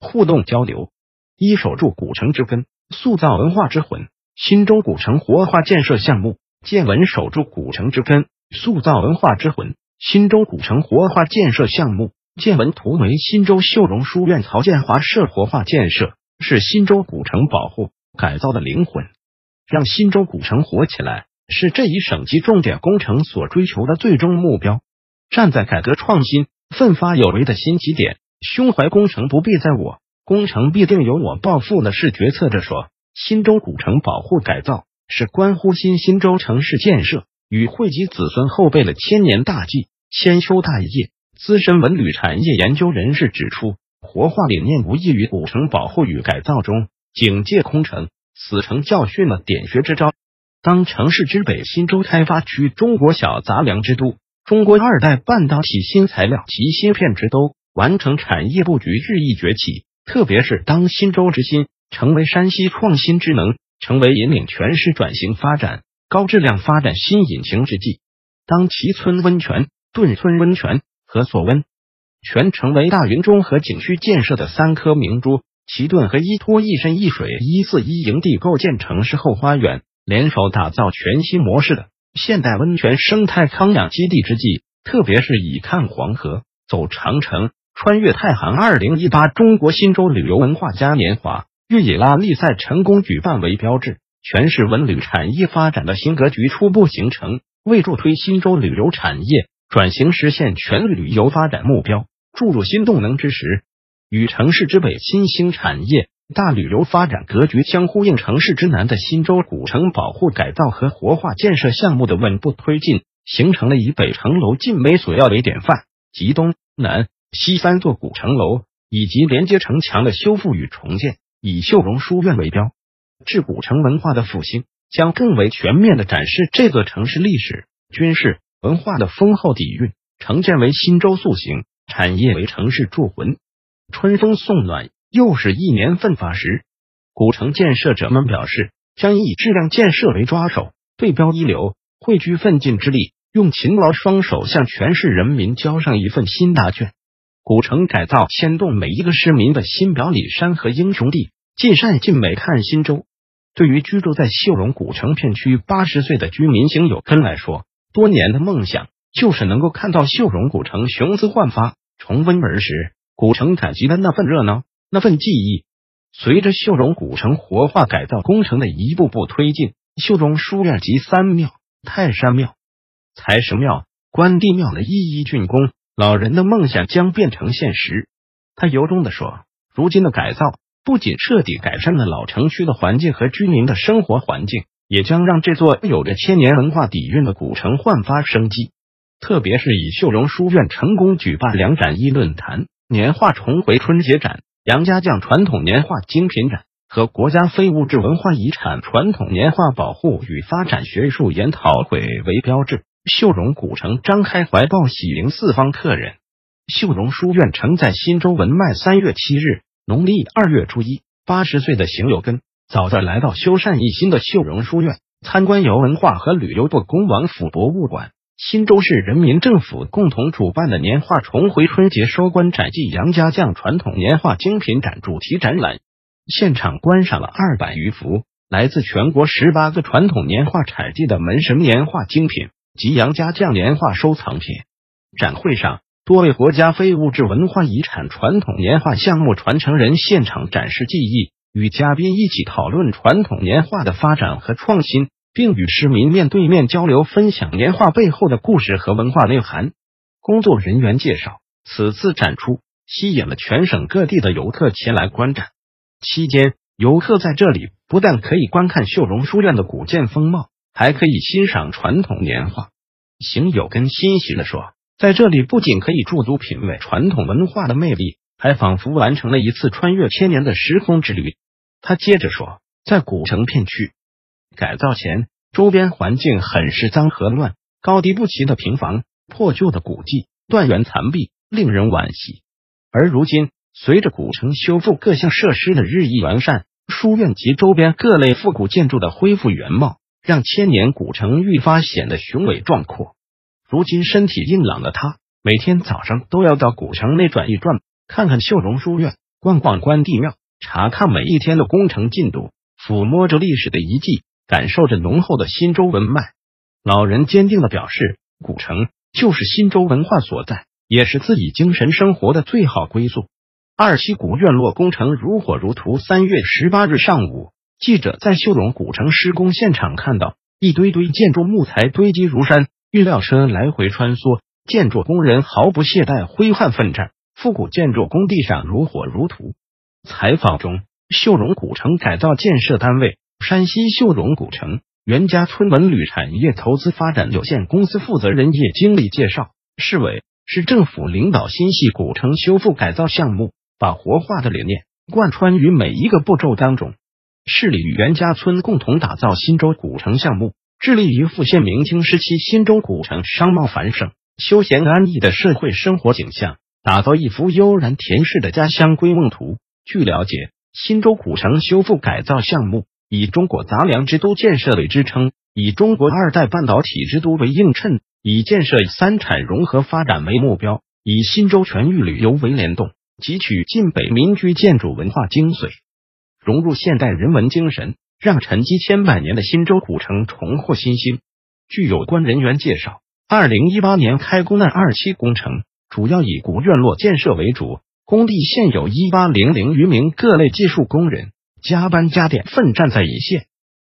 互动交流。一守住古城之根，塑造文化之魂。新州古城活化建设项目，建文守住古城之根，塑造文化之魂。新州古城活化建设项目，建文图为新州秀荣书院曹建华社活化建设。是新州古城保护改造的灵魂，让新州古城活起来，是这一省级重点工程所追求的最终目标。站在改革创新、奋发有为的新起点，胸怀工程不必在我，工程必定由我抱负的是决策者说，新州古城保护改造是关乎新新州城市建设与惠及子孙后辈的千年大计、千秋大业。资深文旅产业研究人士指出。活化理念无异于古城保护与改造中警戒空城、死城教训的点穴之招。当城市之北新州开发区中国小杂粮之都、中国二代半导体新材料及芯片之都，完成产业布局日益崛起。特别是当新州之心成为山西创新之能，成为引领全市转型发展、高质量发展新引擎之际，当齐村温泉、顿村温泉和所温。泉成为大云中和景区建设的三颗明珠，奇顿和依托一山一水一四一营地构建城市后花园，联手打造全新模式的现代温泉生态康养基地之际，特别是以看黄河、走长城、穿越太行二零一八中国新州旅游文化嘉年华越野拉力赛成功举办为标志，全市文旅产业发展的新格局初步形成，为助推新州旅游产业。转型实现全旅游发展目标，注入新动能之时，与城市之北新兴产业、大旅游发展格局相呼应，城市之南的新州古城保护改造和活化建设项目的稳步推进，形成了以北城楼进美索要为典范，及东南西三座古城楼以及连接城墙的修复与重建，以秀容书院为标，至古城文化的复兴，将更为全面的展示这座城市历史、军事。文化的丰厚底蕴，呈现为新州塑形，产业为城市铸魂。春风送暖，又是一年奋发时。古城建设者们表示，将以质量建设为抓手，对标一流，汇聚奋进之力，用勤劳双手向全市人民交上一份新答卷。古城改造牵动每一个市民的心表里山河英雄地，尽善尽美看新州。对于居住在秀容古城片区八十岁的居民邢有根来说。多年的梦想就是能够看到秀容古城雄姿焕发，重温儿时古城采集的那份热闹，那份记忆。随着秀容古城活化改造工程的一步步推进，秀容书院及三庙、泰山庙、财神庙、关帝庙的一一竣工，老人的梦想将变成现实。他由衷的说：“如今的改造不仅彻底改善了老城区的环境和居民的生活环境。”也将让这座有着千年文化底蕴的古城焕发生机。特别是以秀荣书院成功举办两展一论坛、年画重回春节展、杨家将传统年画精品展和国家非物质文化遗产传统年画保护与发展学术研讨会为标志，秀容古城张开怀抱喜迎四方客人。秀容书院承载新州文脉三月七日，农历二月初一，八十岁的邢有根。早在来到修缮一新的秀容书院，参观由文化和旅游部、恭王府博物馆、新州市人民政府共同主办的年画重回春节收官展暨杨家将传统年画精品展主题展览，现场观赏了二百余幅来自全国十八个传统年画产地的门神年画精品及杨家将年画收藏品。展会上，多位国家非物质文化遗产传统年画项目传承人现场展示技艺。与嘉宾一起讨论传统年画的发展和创新，并与市民面对面交流，分享年画背后的故事和文化内涵。工作人员介绍，此次展出吸引了全省各地的游客前来观展。期间，游客在这里不但可以观看秀容书院的古建风貌，还可以欣赏传统年画。邢友根欣喜的说：“在这里不仅可以驻足品味传统文化的魅力。”还仿佛完成了一次穿越千年的时空之旅。他接着说，在古城片区改造前，周边环境很是脏和乱，高低不齐的平房、破旧的古迹、断垣残壁，令人惋惜。而如今，随着古城修复各项设施的日益完善，书院及周边各类复古建筑的恢复原貌，让千年古城愈发显得雄伟壮阔。如今身体硬朗的他，每天早上都要到古城内转一转，看看秀容书院，逛逛关帝庙，查看每一天的工程进度，抚摸着历史的遗迹，感受着浓厚的新州文脉。老人坚定的表示，古城就是新州文化所在，也是自己精神生活的最好归宿。二期古院落工程如火如荼。三月十八日上午，记者在秀容古城施工现场看到一堆堆建筑木材堆积如山，运料车来回穿梭，建筑工人毫不懈怠，挥汗奋战。复古建筑工地上如火如荼。采访中，秀容古城改造建设单位山西秀容古城袁家村文旅产业投资发展有限公司负责人叶经理介绍，市委市政府领导新系古城修复改造项目。把活化的理念贯穿于每一个步骤当中。市里与袁家村共同打造新州古城项目，致力于复现明清时期新州古城商贸繁盛、休闲安逸的社会生活景象，打造一幅悠然恬适的家乡归梦图。据了解，新州古城修复改造项目以中国杂粮之都建设为支撑，以中国二代半导体之都为映衬，以建设三产融合发展为目标，以新州全域旅游为联动。汲取晋北民居建筑文化精髓，融入现代人文精神，让沉积千百年的新州古城重获新星。据有关人员介绍，二零一八年开工的二期工程主要以古院落建设为主，工地现有一八零零余名各类技术工人加班加点奋战在一线。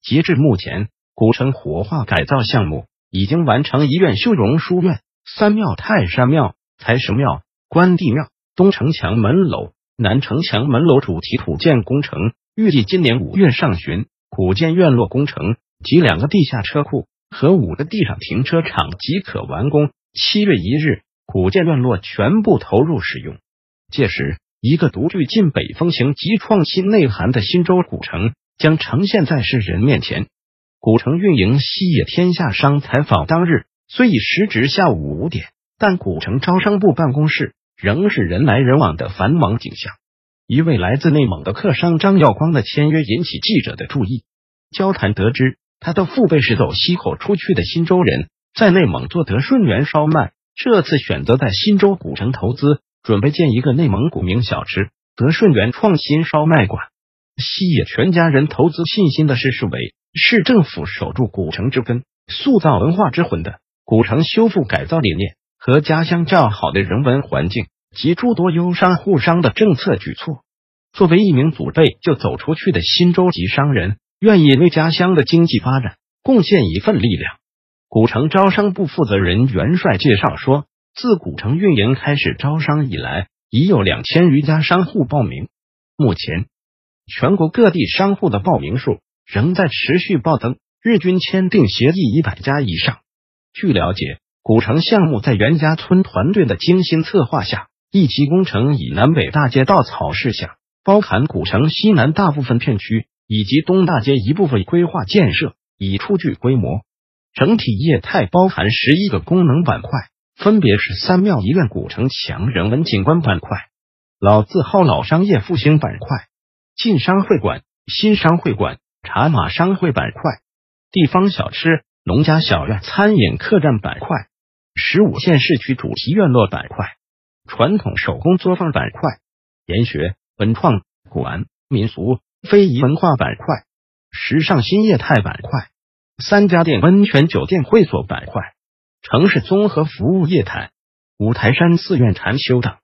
截至目前，古城活化改造项目已经完成一院秀容书院、三庙泰山庙、财神庙、关帝庙。东城墙门楼、南城墙门楼主题土建工程预计今年五月上旬，古建院落工程及两个地下车库和五个地上停车场即可完工。七月一日，古建院落全部投入使用。届时，一个独具晋北风情及创新内涵的新州古城将呈现在世人面前。古城运营西野天下商采访当日，虽已时值下午五点，但古城招商部办公室。仍是人来人往的繁忙景象。一位来自内蒙的客商张耀光的签约引起记者的注意。交谈得知，他的父辈是走西口出去的新州人，在内蒙做德顺源烧麦，这次选择在新州古城投资，准备建一个内蒙古名小吃——德顺源创新烧麦馆。西野全家人投资信心的是市委市政府守住古城之根、塑造文化之魂的古城修复改造理念。和家乡较好的人文环境及诸多优商互商的政策举措，作为一名祖辈就走出去的新洲籍商人，愿意为家乡的经济发展贡献一份力量。古城招商部负责人袁帅介绍说，自古城运营开始招商以来，已有两千余家商户报名。目前，全国各地商户的报名数仍在持续暴增，日均签订协议一百家以上。据了解。古城项目在袁家村团队的精心策划下，一期工程以南北大街稻草式想，包含古城西南大部分片区以及东大街一部分规划建设，已初具规模。整体业态包含十一个功能板块，分别是三庙一院古城墙人文景观板块、老字号老商业复兴板块、晋商会馆、新商会馆、茶马商会板块、地方小吃、农家小院、餐饮客栈板块。十五线市区主题院落板块、传统手工作坊板块、研学、文创、古玩、民俗、非遗文化板块、时尚新业态板块、三家店温泉酒店会所板块、城市综合服务业态、五台山寺院禅修等。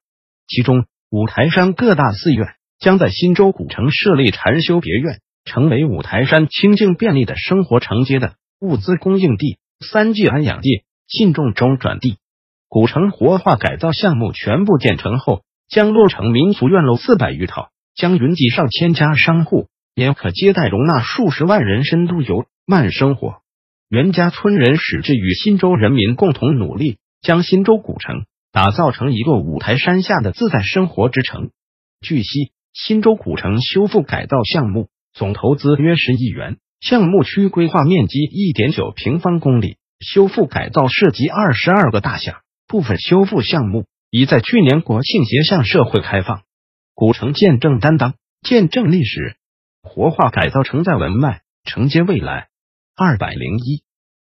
其中，五台山各大寺院将在新洲古城设立禅修别院，成为五台山清净便利的生活承接的物资供应地、三季安养地。信众中转地，古城活化改造项目全部建成后，将落成民俗院落四百余套，将云集上千家商户，也可接待容纳数十万人深度游慢生活。袁家村人矢志与新州人民共同努力，将新州古城打造成一座五台山下的自在生活之城。据悉，新州古城修复改造项目总投资约十亿元，项目区规划面积一点九平方公里，修复改造涉及二十二个大项，部分修复项目已在去年国庆节向社会开放。古城见证担当，见证历史，活化改造承载文脉，承接未来。二百零一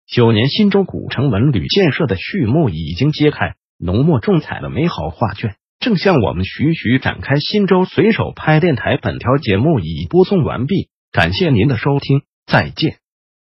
九年新州古城文旅建设的序幕已经揭开，浓墨重彩的美好画卷。正向我们徐徐展开。新州随手拍电台本条节目已播送完毕，感谢您的收听，再见。